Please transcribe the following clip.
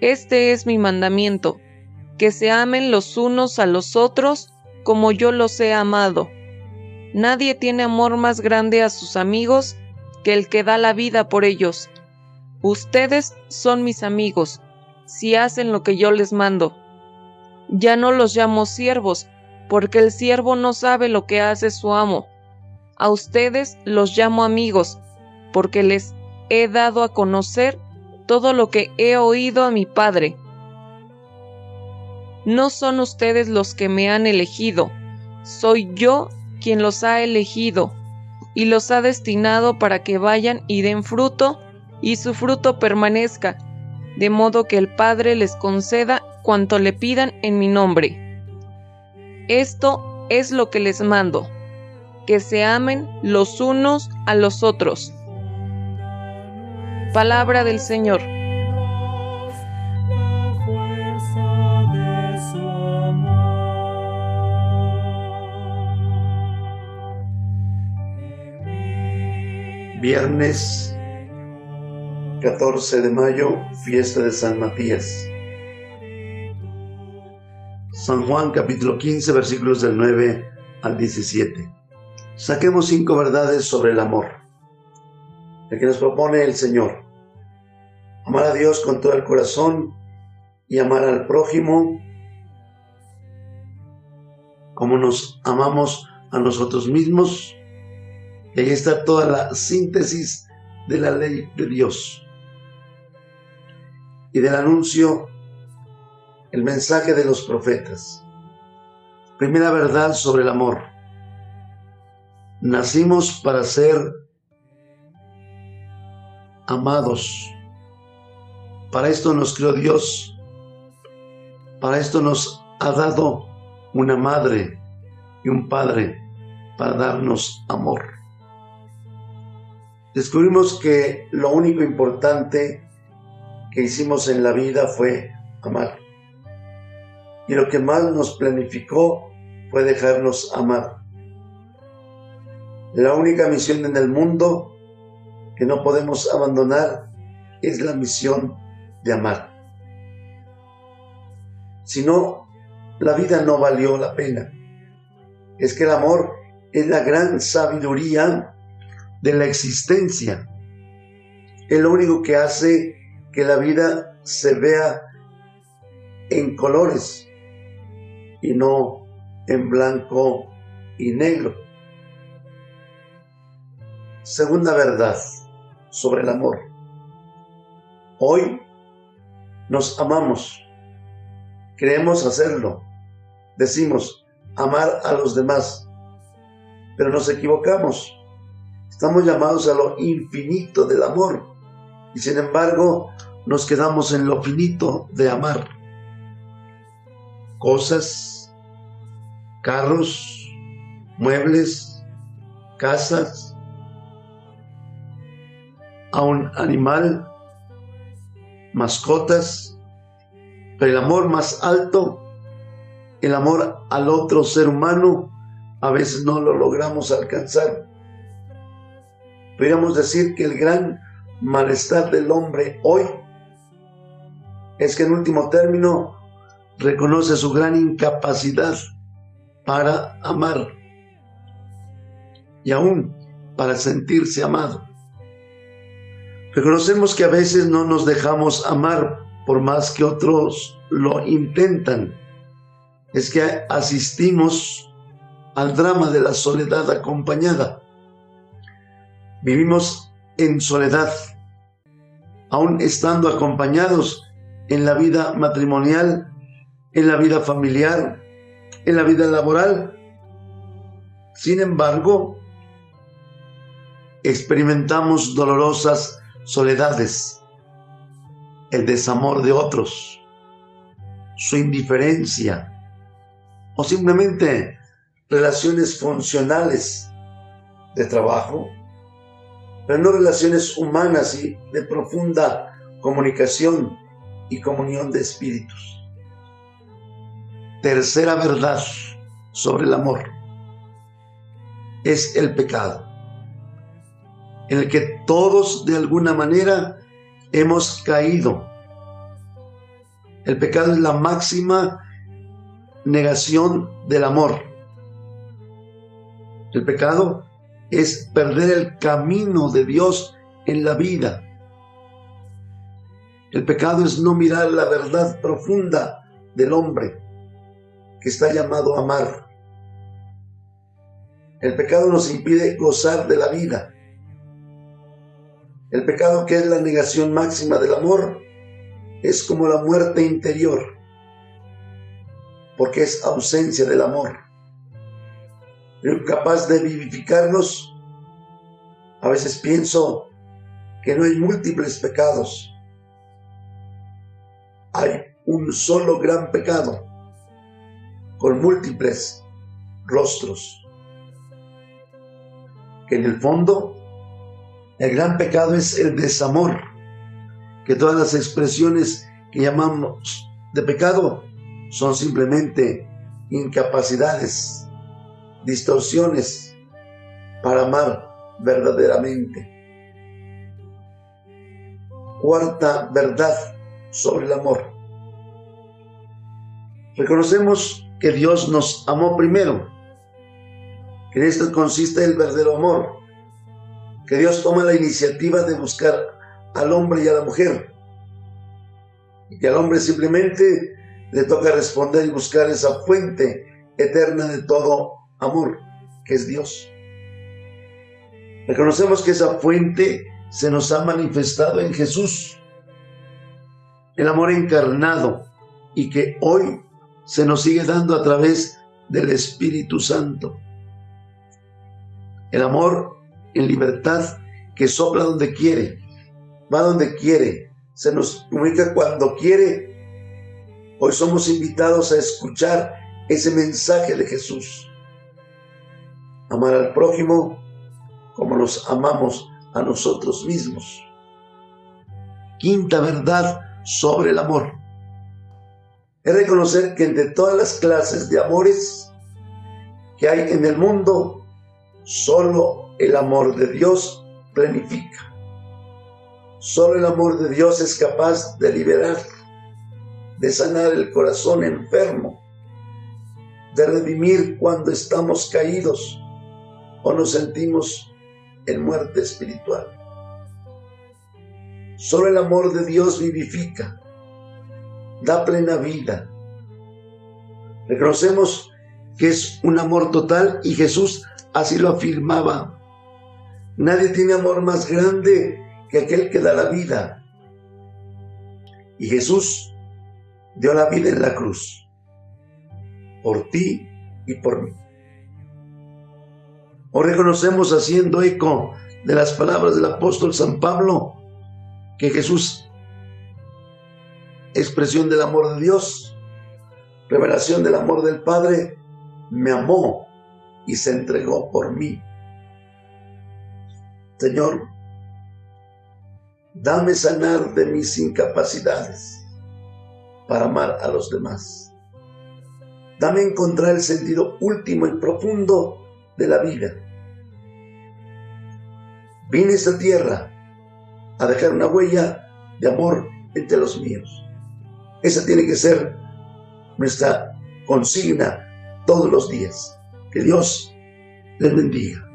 Este es mi mandamiento, que se amen los unos a los otros como yo los he amado. Nadie tiene amor más grande a sus amigos que el que da la vida por ellos. Ustedes son mis amigos, si hacen lo que yo les mando. Ya no los llamo siervos, porque el siervo no sabe lo que hace su amo. A ustedes los llamo amigos, porque les he dado a conocer todo lo que he oído a mi Padre. No son ustedes los que me han elegido, soy yo quien los ha elegido y los ha destinado para que vayan y den fruto, y su fruto permanezca, de modo que el Padre les conceda cuanto le pidan en mi nombre. Esto es lo que les mando, que se amen los unos a los otros. Palabra del Señor. Viernes 14 de mayo, fiesta de San Matías. San Juan capítulo 15 versículos del 9 al 17. Saquemos cinco verdades sobre el amor, el que nos propone el Señor. Amar a Dios con todo el corazón y amar al prójimo como nos amamos a nosotros mismos. Y ahí está toda la síntesis de la ley de Dios y del anuncio el mensaje de los profetas. Primera verdad sobre el amor. Nacimos para ser amados. Para esto nos creó Dios. Para esto nos ha dado una madre y un padre para darnos amor. Descubrimos que lo único importante que hicimos en la vida fue amar y lo que más nos planificó fue dejarnos amar. La única misión en el mundo que no podemos abandonar es la misión de amar. Si no, la vida no valió la pena. Es que el amor es la gran sabiduría de la existencia. Es lo único que hace que la vida se vea en colores, y no en blanco y negro. Segunda verdad sobre el amor. Hoy nos amamos, queremos hacerlo, decimos amar a los demás, pero nos equivocamos. Estamos llamados a lo infinito del amor. Y sin embargo nos quedamos en lo finito de amar. Cosas, carros, muebles, casas, a un animal, mascotas, pero el amor más alto, el amor al otro ser humano, a veces no lo logramos alcanzar. Podríamos decir que el gran malestar del hombre hoy es que en último término reconoce su gran incapacidad para amar y aún para sentirse amado. Reconocemos que a veces no nos dejamos amar por más que otros lo intentan. Es que asistimos al drama de la soledad acompañada. Vivimos en soledad, aún estando acompañados en la vida matrimonial en la vida familiar, en la vida laboral. Sin embargo, experimentamos dolorosas soledades. el desamor de otros, su indiferencia o simplemente relaciones funcionales de trabajo, pero no relaciones humanas y de profunda comunicación y comunión de espíritus. Tercera verdad sobre el amor es el pecado, en el que todos de alguna manera hemos caído. El pecado es la máxima negación del amor. El pecado es perder el camino de Dios en la vida. El pecado es no mirar la verdad profunda del hombre que está llamado a amar. El pecado nos impide gozar de la vida. El pecado que es la negación máxima del amor es como la muerte interior, porque es ausencia del amor. Incapaz de vivificarnos, a veces pienso que no hay múltiples pecados. Hay un solo gran pecado con múltiples rostros. Que en el fondo el gran pecado es el desamor, que todas las expresiones que llamamos de pecado son simplemente incapacidades, distorsiones para amar verdaderamente. Cuarta verdad sobre el amor. Reconocemos que Dios nos amó primero, que en esto consiste el verdadero amor, que Dios toma la iniciativa de buscar al hombre y a la mujer, y que al hombre simplemente le toca responder y buscar esa fuente eterna de todo amor, que es Dios. Reconocemos que esa fuente se nos ha manifestado en Jesús, el amor encarnado, y que hoy se nos sigue dando a través del Espíritu Santo. El amor en libertad que sopla donde quiere, va donde quiere, se nos comunica cuando quiere. Hoy somos invitados a escuchar ese mensaje de Jesús. Amar al prójimo como nos amamos a nosotros mismos. Quinta verdad sobre el amor es reconocer que entre todas las clases de amores que hay en el mundo, solo el amor de Dios planifica. Solo el amor de Dios es capaz de liberar, de sanar el corazón enfermo, de redimir cuando estamos caídos o nos sentimos en muerte espiritual. Solo el amor de Dios vivifica, da plena vida. Reconocemos que es un amor total y Jesús así lo afirmaba. Nadie tiene amor más grande que aquel que da la vida. Y Jesús dio la vida en la cruz, por ti y por mí. Hoy reconocemos haciendo eco de las palabras del apóstol San Pablo que Jesús expresión del amor de Dios, revelación del amor del Padre, me amó y se entregó por mí. Señor, dame sanar de mis incapacidades para amar a los demás. Dame encontrar el sentido último y profundo de la vida. Vine a esta tierra a dejar una huella de amor entre los míos. Esa tiene que ser nuestra consigna todos los días. Que Dios les bendiga.